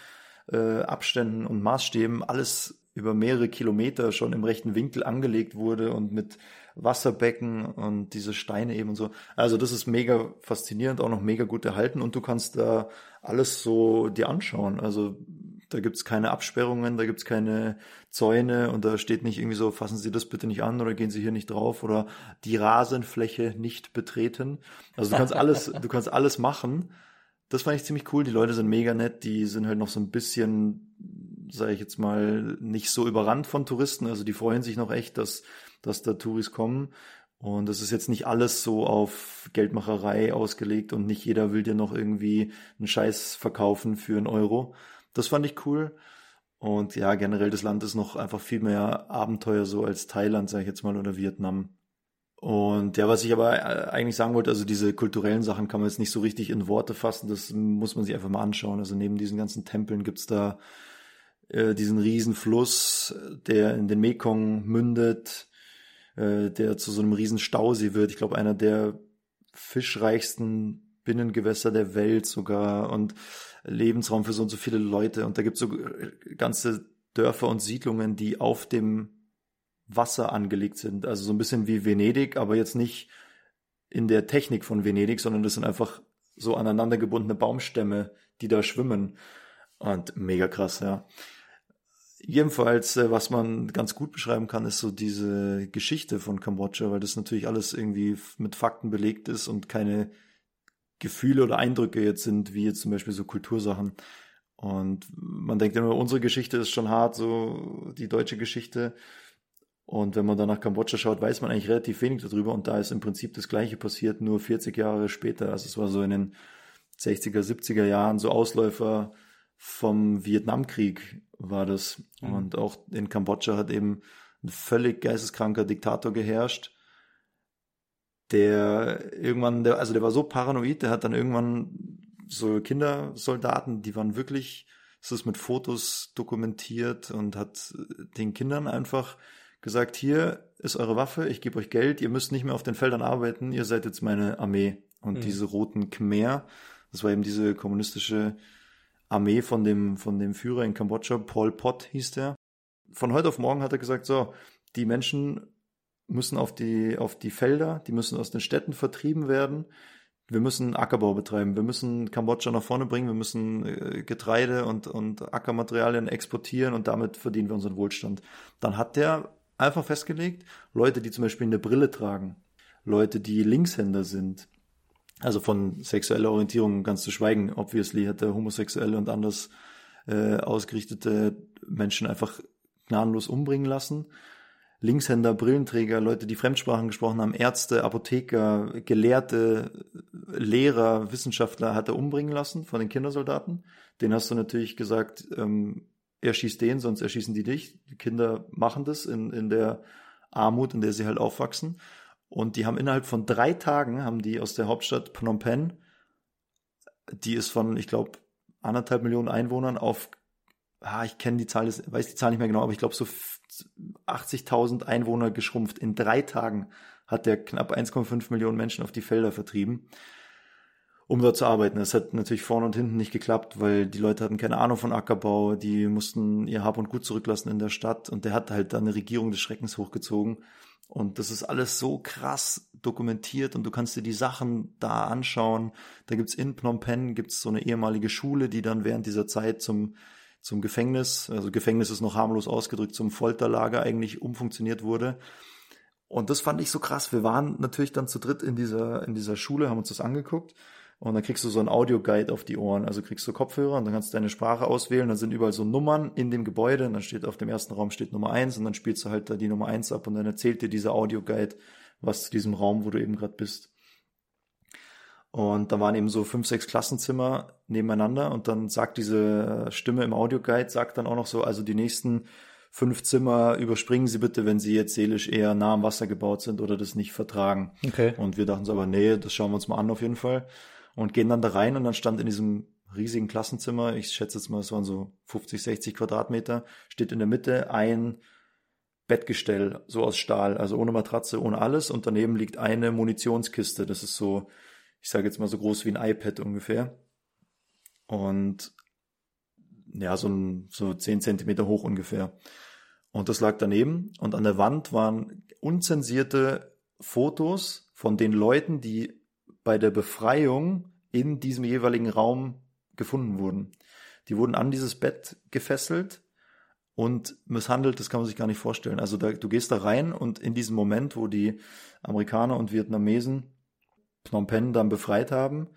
äh, Abständen und Maßstäben alles über mehrere Kilometer schon im rechten Winkel angelegt wurde und mit Wasserbecken und diese Steine eben und so. Also das ist mega faszinierend, auch noch mega gut erhalten und du kannst da alles so dir anschauen. Also da gibt's keine Absperrungen, da gibt's keine Zäune und da steht nicht irgendwie so, fassen Sie das bitte nicht an oder gehen Sie hier nicht drauf oder die Rasenfläche nicht betreten. Also du kannst alles, du kannst alles machen. Das fand ich ziemlich cool. Die Leute sind mega nett, die sind halt noch so ein bisschen, sage ich jetzt mal, nicht so überrannt von Touristen. Also die freuen sich noch echt, dass dass da Touris kommen. Und das ist jetzt nicht alles so auf Geldmacherei ausgelegt und nicht jeder will dir noch irgendwie einen Scheiß verkaufen für einen Euro. Das fand ich cool. Und ja, generell das Land ist noch einfach viel mehr Abenteuer so als Thailand, sage ich jetzt mal, oder Vietnam. Und ja, was ich aber äh, eigentlich sagen wollte, also diese kulturellen Sachen kann man jetzt nicht so richtig in Worte fassen, das muss man sich einfach mal anschauen. Also neben diesen ganzen Tempeln gibt's da äh, diesen riesen Fluss, der in den Mekong mündet äh, der zu so einem riesen Stausee wird. Ich glaube, einer der fischreichsten Binnengewässer der Welt sogar und Lebensraum für so und so viele Leute. Und da gibt es so äh, ganze Dörfer und Siedlungen, die auf dem Wasser angelegt sind. Also so ein bisschen wie Venedig, aber jetzt nicht in der Technik von Venedig, sondern das sind einfach so aneinander gebundene Baumstämme, die da schwimmen. Und mega krass, ja. Jedenfalls, äh, was man ganz gut beschreiben kann, ist so diese Geschichte von Kambodscha, weil das natürlich alles irgendwie mit Fakten belegt ist und keine Gefühle oder Eindrücke jetzt sind, wie jetzt zum Beispiel so Kultursachen. Und man denkt immer, unsere Geschichte ist schon hart, so die deutsche Geschichte. Und wenn man dann nach Kambodscha schaut, weiß man eigentlich relativ wenig darüber. Und da ist im Prinzip das Gleiche passiert, nur 40 Jahre später. Also es war so in den 60er, 70er Jahren so Ausläufer vom Vietnamkrieg war das. Mhm. Und auch in Kambodscha hat eben ein völlig geisteskranker Diktator geherrscht, der irgendwann, der, also der war so paranoid, der hat dann irgendwann so Kindersoldaten, die waren wirklich, es ist mit Fotos dokumentiert und hat den Kindern einfach gesagt, hier ist eure Waffe, ich gebe euch Geld, ihr müsst nicht mehr auf den Feldern arbeiten, ihr seid jetzt meine Armee. Und mhm. diese roten Khmer, das war eben diese kommunistische Armee von dem, von dem Führer in Kambodscha, Pol Pot hieß der. Von heute auf morgen hat er gesagt, so, die Menschen müssen auf die, auf die Felder, die müssen aus den Städten vertrieben werden. Wir müssen Ackerbau betreiben. Wir müssen Kambodscha nach vorne bringen. Wir müssen äh, Getreide und, und Ackermaterialien exportieren und damit verdienen wir unseren Wohlstand. Dann hat der einfach festgelegt, Leute, die zum Beispiel eine Brille tragen, Leute, die Linkshänder sind, also von sexueller Orientierung ganz zu schweigen. Obviously hat der homosexuelle und anders äh, ausgerichtete Menschen einfach gnadenlos umbringen lassen. Linkshänder, Brillenträger, Leute, die Fremdsprachen gesprochen haben, Ärzte, Apotheker, Gelehrte, Lehrer, Wissenschaftler hat er umbringen lassen von den Kindersoldaten. Den hast du natürlich gesagt, ähm, er schießt den, sonst erschießen die dich. Die Kinder machen das in, in der Armut, in der sie halt aufwachsen. Und die haben innerhalb von drei Tagen, haben die aus der Hauptstadt Phnom Penh, die ist von, ich glaube, anderthalb Millionen Einwohnern auf, ah, ich kenne die Zahl, weiß die Zahl nicht mehr genau, aber ich glaube so 80.000 Einwohner geschrumpft. In drei Tagen hat der knapp 1,5 Millionen Menschen auf die Felder vertrieben, um dort zu arbeiten. Das hat natürlich vorne und hinten nicht geklappt, weil die Leute hatten keine Ahnung von Ackerbau, die mussten ihr Hab und Gut zurücklassen in der Stadt und der hat halt dann eine Regierung des Schreckens hochgezogen und das ist alles so krass dokumentiert und du kannst dir die Sachen da anschauen. Da gibt's in Phnom Penh gibt's so eine ehemalige Schule, die dann während dieser Zeit zum, zum Gefängnis, also Gefängnis ist noch harmlos ausgedrückt, zum Folterlager eigentlich umfunktioniert wurde. Und das fand ich so krass. Wir waren natürlich dann zu dritt in dieser, in dieser Schule, haben uns das angeguckt und dann kriegst du so ein Audioguide auf die Ohren. Also kriegst du Kopfhörer und dann kannst du deine Sprache auswählen. Dann sind überall so Nummern in dem Gebäude. Und dann steht auf dem ersten Raum steht Nummer eins und dann spielst du halt da die Nummer eins ab und dann erzählt dir dieser Audioguide was zu diesem Raum, wo du eben gerade bist. Und da waren eben so fünf, sechs Klassenzimmer nebeneinander und dann sagt diese Stimme im Audioguide, sagt dann auch noch so, also die nächsten fünf Zimmer überspringen Sie bitte, wenn Sie jetzt seelisch eher nah am Wasser gebaut sind oder das nicht vertragen. Okay. Und wir dachten so, aber nee, das schauen wir uns mal an auf jeden Fall. Und gehen dann da rein und dann stand in diesem riesigen Klassenzimmer, ich schätze jetzt mal, es waren so 50, 60 Quadratmeter, steht in der Mitte ein Bettgestell, so aus Stahl, also ohne Matratze, ohne alles. Und daneben liegt eine Munitionskiste. Das ist so, ich sage jetzt mal so groß wie ein iPad ungefähr. Und ja, so, ein, so 10 Zentimeter hoch ungefähr. Und das lag daneben. Und an der Wand waren unzensierte Fotos von den Leuten, die bei der Befreiung in diesem jeweiligen Raum gefunden wurden. Die wurden an dieses Bett gefesselt und misshandelt, das kann man sich gar nicht vorstellen. Also da, du gehst da rein und in diesem Moment, wo die Amerikaner und Vietnamesen Phnom Penh dann befreit haben,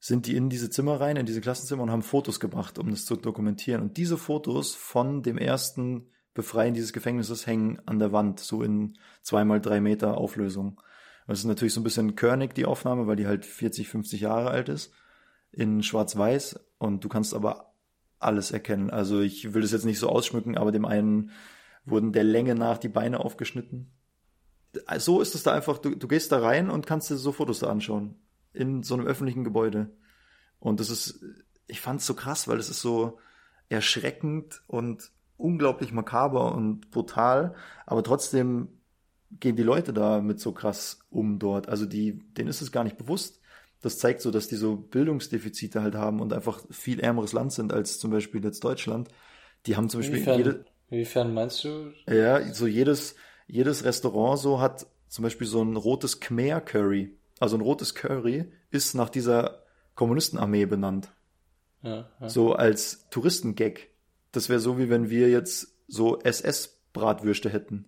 sind die in diese Zimmer rein, in diese Klassenzimmer und haben Fotos gemacht, um das zu dokumentieren. Und diese Fotos von dem ersten Befreien dieses Gefängnisses hängen an der Wand, so in zweimal drei Meter Auflösung. Das ist natürlich so ein bisschen körnig, die Aufnahme, weil die halt 40, 50 Jahre alt ist, in schwarz-weiß. Und du kannst aber alles erkennen. Also ich will das jetzt nicht so ausschmücken, aber dem einen wurden der Länge nach die Beine aufgeschnitten. So ist es da einfach, du, du gehst da rein und kannst dir so Fotos da anschauen in so einem öffentlichen Gebäude. Und das ist, ich fand es so krass, weil es ist so erschreckend und unglaublich makaber und brutal, aber trotzdem gehen die Leute da mit so krass um dort. Also die, denen ist es gar nicht bewusst. Das zeigt so, dass die so Bildungsdefizite halt haben und einfach viel ärmeres Land sind als zum Beispiel jetzt Deutschland. Die haben zum Beispiel Inwiefern, jede, inwiefern meinst du? ja, so jedes, jedes Restaurant so hat zum Beispiel so ein rotes Khmer Curry. Also ein rotes Curry ist nach dieser Kommunistenarmee benannt. Ja, ja. So als Touristengag. Das wäre so, wie wenn wir jetzt so SS-Bratwürste hätten.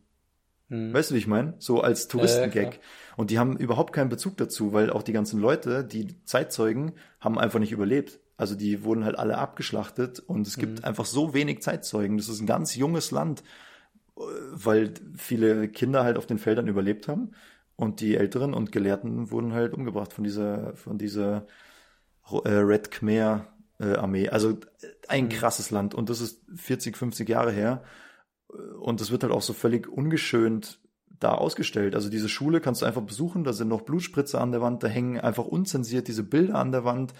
Hm. Weißt du, wie ich meine? So als Touristengag. ja, und die haben überhaupt keinen Bezug dazu, weil auch die ganzen Leute, die Zeitzeugen, haben einfach nicht überlebt. Also die wurden halt alle abgeschlachtet und es gibt einfach so wenig Zeitzeugen. Das ist ein ganz junges Land, äh, weil viele Kinder halt auf den Feldern überlebt haben und die Älteren und Gelehrten wurden halt umgebracht von dieser, von dieser äh, Red Khmer äh, Armee. Also äh, ein krasses Land und das ist 40, 50 Jahre her und das wird halt auch so völlig ungeschönt da ausgestellt. Also diese Schule kannst du einfach besuchen, da sind noch Blutspritzer an der Wand, da hängen einfach unzensiert diese Bilder an der Wand.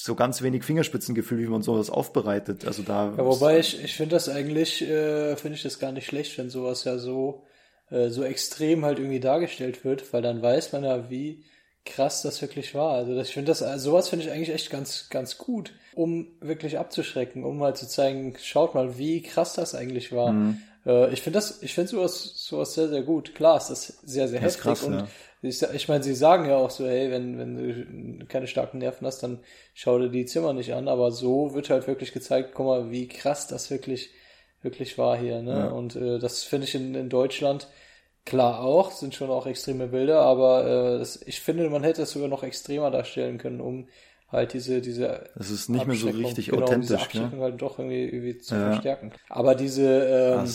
So ganz wenig Fingerspitzengefühl, wie man sowas aufbereitet. Also da. Ja, wobei ich, ich finde das eigentlich, äh, finde ich das gar nicht schlecht, wenn sowas ja so, äh, so extrem halt irgendwie dargestellt wird, weil dann weiß man ja, wie krass das wirklich war. Also das, ich finde das, also sowas finde ich eigentlich echt ganz, ganz gut, um wirklich abzuschrecken, um mal zu zeigen, schaut mal, wie krass das eigentlich war. Mhm. Äh, ich finde das, ich finde sowas, sowas sehr, sehr gut. Klar, ist das sehr, sehr heftig krass, und ja. Ich, ich meine, sie sagen ja auch so, hey, wenn, wenn du keine starken Nerven hast, dann schau dir die Zimmer nicht an, aber so wird halt wirklich gezeigt, guck mal, wie krass das wirklich, wirklich war hier, ne? Ja. Und äh, das finde ich in, in Deutschland klar auch, sind schon auch extreme Bilder, aber äh, das, ich finde, man hätte es sogar noch extremer darstellen können, um halt diese, diese Das ist nicht mehr so richtig genau, diese authentisch, Abschreckung ne? halt doch irgendwie, irgendwie zu Ja. verstärken. Aber diese, ähm,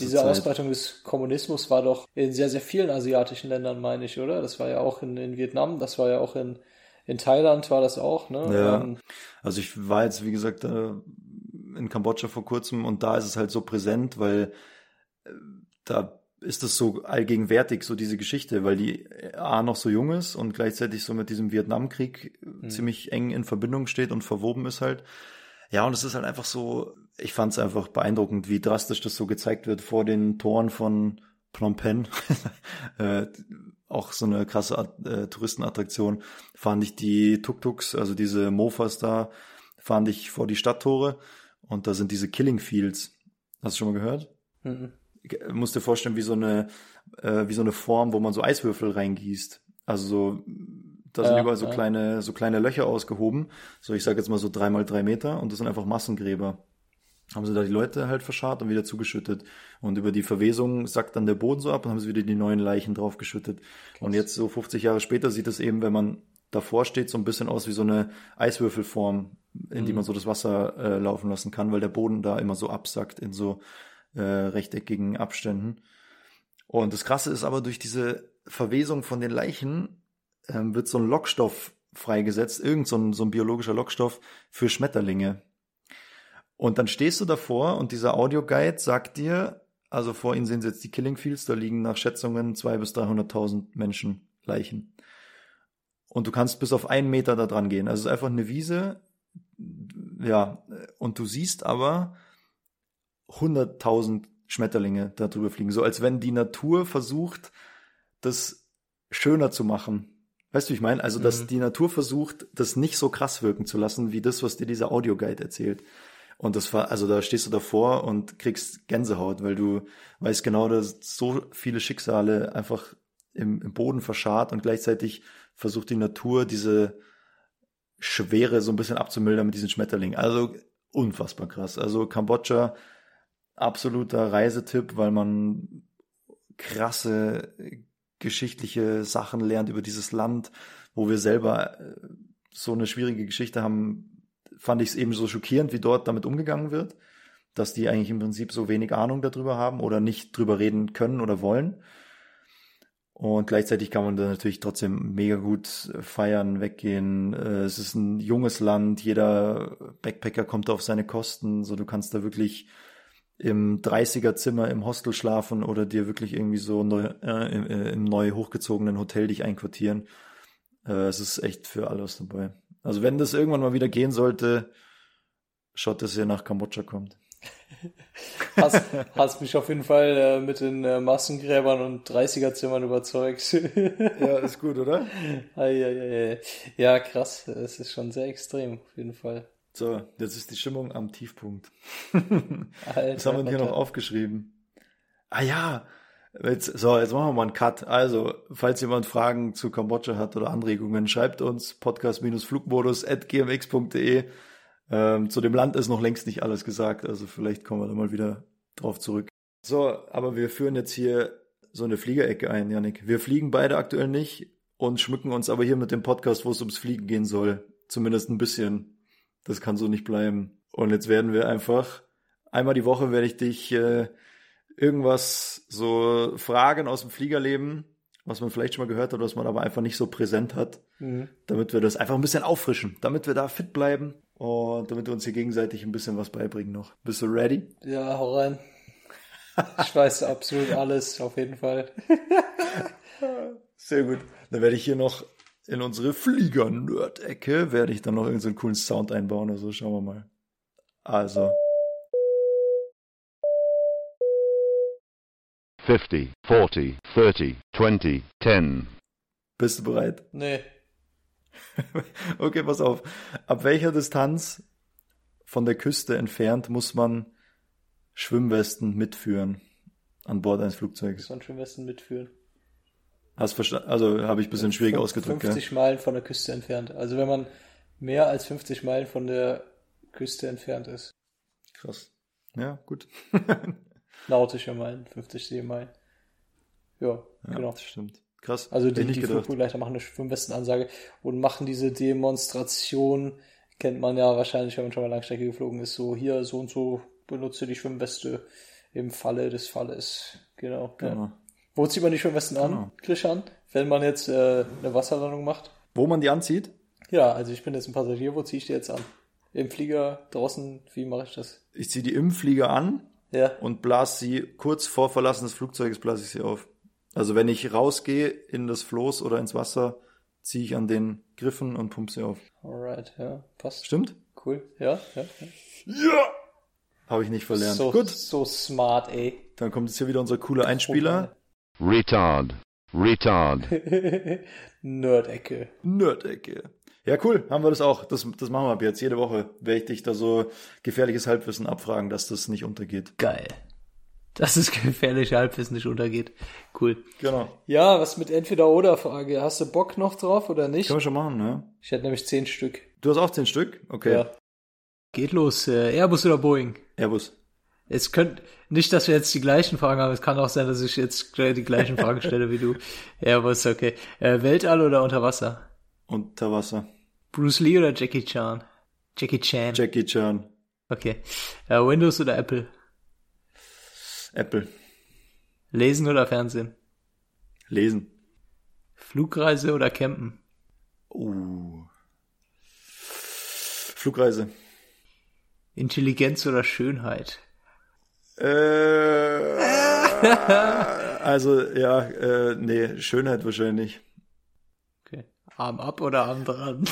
diese Zeit. Ausbreitung des Kommunismus war doch in sehr, sehr vielen asiatischen Ländern, meine ich, oder? Das war ja auch in, in Vietnam, das war ja auch in, in Thailand war das auch, ne? Ja. Ähm, Also ich war jetzt, wie gesagt, in Kambodscha vor kurzem und da ist es halt so präsent, weil äh, da ist es so allgegenwärtig, so diese Geschichte, weil die äh, A noch so jung ist und gleichzeitig so mit diesem Vietnamkrieg äh, ziemlich eng in Verbindung steht und verwoben ist halt. Ja, und es ist halt einfach so, ich fand es einfach beeindruckend, wie drastisch das so gezeigt wird vor den Toren von Phnom Penh. äh, auch so eine krasse At- äh, Touristenattraktion. Fand ich die Tuk-Tuks, also diese Mofas da, fand ich vor die Stadttore und da sind diese Killing Fields. Hast du schon mal gehört? mhm. Du musst dir vorstellen, wie so eine, äh, wie so eine Form, wo man so Eiswürfel reingießt. Also so, da sind Ja, überall so ja. kleine, so kleine Löcher ausgehoben. So, ich sag jetzt mal so drei mal drei Meter und das sind einfach Massengräber. Haben sie da die Leute halt verscharrt und wieder zugeschüttet. Und über die Verwesung sackt dann der Boden so ab und haben sie wieder die neuen Leichen draufgeschüttet. Und jetzt so 50 Jahre später sieht es eben, wenn man davor steht, so ein bisschen aus wie so eine Eiswürfelform, in die man so das Wasser äh, laufen lassen kann, weil der Boden da immer so absackt in so äh, rechteckigen Abständen. Und das Krasse ist aber, durch diese Verwesung von den Leichen ähm, wird so ein Lockstoff freigesetzt, irgend so ein, so ein biologischer Lockstoff für Schmetterlinge. Und dann stehst du davor und dieser Audioguide sagt dir, also vor ihnen sehen sie jetzt die Killing Fields, da liegen nach Schätzungen 200.000 bis 300.000 Menschen Leichen. Und du kannst bis auf einen Meter da dran gehen. Also es ist einfach eine Wiese, ja, und du siehst aber 100.000 Schmetterlinge da drüber fliegen. So als wenn die Natur versucht, das schöner zu machen. Weißt du, wie ich meine? Also, dass Mhm. die Natur versucht, das nicht so krass wirken zu lassen, wie das, was dir dieser Audioguide erzählt. Und das war, also da stehst du davor und kriegst Gänsehaut, weil du weißt genau, dass so viele Schicksale einfach im, im Boden verscharrt und gleichzeitig versucht die Natur diese Schwere so ein bisschen abzumildern mit diesen Schmetterlingen. Also unfassbar krass. Also Kambodscha, absoluter Reisetipp, weil man krasse geschichtliche Sachen lernt über dieses Land, wo wir selber äh, so eine schwierige Geschichte haben, fand ich es eben so schockierend, wie dort damit umgegangen wird, dass die eigentlich im Prinzip so wenig Ahnung darüber haben oder nicht drüber reden können oder wollen. Und gleichzeitig kann man da natürlich trotzdem mega gut feiern, weggehen. Äh, Es ist ein junges Land, jeder Backpacker kommt auf seine Kosten, so du kannst da wirklich im 30er Zimmer im Hostel schlafen oder dir wirklich irgendwie so neu, äh, im, äh, im neu hochgezogenen Hotel dich einquartieren. Äh, es ist echt für alles dabei. Also wenn das irgendwann mal wieder gehen sollte, schaut, dass ihr nach Kambodscha kommt. Hast, hast mich auf jeden Fall äh, mit den äh, Massengräbern und 30er-Zimmern überzeugt. Ja, ist gut, oder? Ja, krass. Es ist schon sehr extrem, auf jeden Fall. So, jetzt ist die Stimmung am Tiefpunkt. Alter, Was haben wir hier noch aufgeschrieben? Ah ja, jetzt, so, jetzt machen wir mal einen Cut. Also, falls jemand Fragen zu Kambodscha hat oder Anregungen, schreibt uns podcast-flugmodus at gmx.de. Ähm, zu dem Land ist noch längst nicht alles gesagt, also vielleicht kommen wir da mal wieder drauf zurück. So, aber wir führen jetzt hier so eine Fliegerecke ein, Janik. Wir fliegen beide aktuell nicht und schmücken uns aber hier mit dem Podcast, wo es ums Fliegen gehen soll. Zumindest ein bisschen. Das kann so nicht bleiben. Und jetzt werden wir einfach, einmal die Woche werde ich dich äh, irgendwas so fragen aus dem Fliegerleben, was man vielleicht schon mal gehört hat, was man aber einfach nicht so präsent hat, Mhm. damit wir das einfach ein bisschen auffrischen, damit wir da fit bleiben und damit wir uns hier gegenseitig ein bisschen was beibringen noch. Bist du ready? Ja, hau rein. Ich weiß absolut alles, auf jeden Fall. Sehr gut. Dann werde ich hier noch in unsere Flieger-Nerd-Ecke, werde ich dann noch irgendeinen coolen Sound einbauen oder so. Schauen wir mal. Also. 50, 40, 30, 20, 10. Bist du bereit? Nee. Okay, pass auf. Ab welcher Distanz von der Küste entfernt muss man Schwimmwesten mitführen an Bord eines Flugzeugs? Muss man besten mitführen. Hast verstanden? Also habe ich ein bisschen schwierig Fünf- ausgedrückt, 50 Meilen von der Küste entfernt. Also wenn man mehr als 50 Meilen von der Küste entfernt ist. Krass. Ja, gut. Nautische Meilen, 50 Seemeilen. Ja, Ja, genau. das stimmt. Krass. Also die, die. Flugbegleiter machen eine Schwimmwestenansage und machen diese Demonstration, kennt man ja wahrscheinlich, wenn man schon mal Langstrecke geflogen ist, so hier, so und so benutze die Schwimmweste im Falle des Falles. Genau. Ja. Wo zieht man die Schwimmwesten an, Genau. Krishan, wenn man jetzt äh, eine Wasserlandung macht? Wo man die anzieht? Ja, also ich bin jetzt ein Passagier, wo ziehe ich die jetzt an? Im Flieger, draußen, wie mache ich das? Ich ziehe die im Flieger an Ja, und blas sie kurz vor Verlassen des Flugzeuges blase ich sie auf. Also wenn ich rausgehe in das Floß oder ins Wasser, ziehe ich an den Griffen und pump sie auf. alright, ja, passt. Stimmt? Cool, ja, ja. ja. Ja! Habe ich nicht verlernt. So, Gut, so smart, ey. dann kommt jetzt hier wieder unser cooler Einspieler. Retard. Retard. Nerd-Ecke. Nerdecke. Ja, cool, haben wir das auch. Das, das machen wir ab jetzt. Jede Woche werde ich dich da so gefährliches Halbwissen abfragen, dass das nicht untergeht. Geil. Dass das gefährliche Halbwissen nicht untergeht. Cool. Genau. Ja, was mit Entweder-Oder-Frage. Hast du Bock noch drauf oder nicht? Können wir schon machen, ne? Ich hätte nämlich zehn Stück. Du hast auch zehn Stück? Okay. Ja. Geht los. Äh, Airbus oder Boeing? Airbus. Es könnte nicht, dass wir jetzt die gleichen Fragen haben. Es kann auch sein, dass ich jetzt gleich die gleichen Fragen stelle wie du. Airbus, okay. Äh, Weltall oder Unterwasser? Unter Wasser. Bruce Lee oder Jackie Chan? Jackie Chan. Jackie Chan. Okay. Äh, Windows oder Apple? Apple. Lesen oder Fernsehen? Lesen. Flugreise oder Campen? Uh. Flugreise. Intelligenz oder Schönheit? Äh, also, ja, äh, nee, Schönheit wahrscheinlich. Okay. Arm ab oder Arm dran?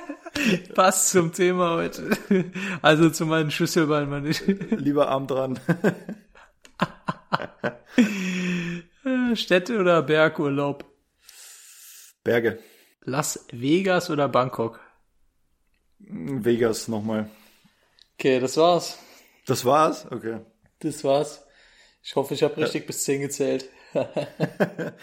Passt zum Thema heute. Also zu meinen Schlüsselbeinen, meine ich. Lieber Arm dran. Städte oder Bergurlaub? Berge. Las Vegas oder Bangkok? Vegas nochmal. Okay, das war's. Das war's? Okay. Das war's. Ich hoffe, ich habe richtig bis 10 gezählt.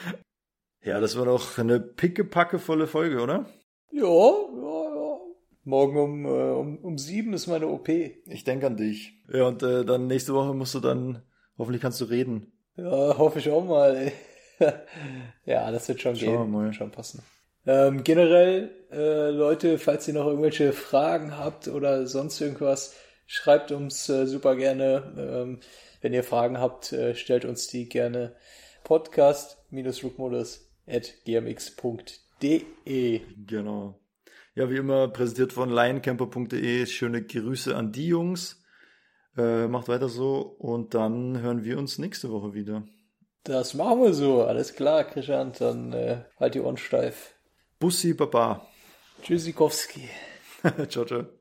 Ja, das war doch eine pickepackevolle Folge, oder? Ja, ja, ja. Morgen um, äh, um, um sieben ist meine OP. Ich denke an dich. Ja, und äh, dann nächste Woche musst du dann, hoffentlich kannst du reden. Ja, hoffe ich auch mal. Ey. ja, das wird schon Schauen wir gehen. mal. Schon passen. Ähm, generell, äh, Leute, falls ihr noch irgendwelche Fragen habt oder sonst irgendwas, schreibt uns äh, super gerne. Ähm, wenn ihr Fragen habt, äh, stellt uns die gerne podcast-rückmodus at gmx.de. Genau. Ja, wie immer präsentiert von lioncamper.de. Schöne Grüße an die Jungs. Äh, macht weiter so und dann hören wir uns nächste Woche wieder. Das machen wir so. Alles klar, Christian. Dann äh, halt die Ohren steif. Bussi Baba. Tschüssikowski. ciao, ciao.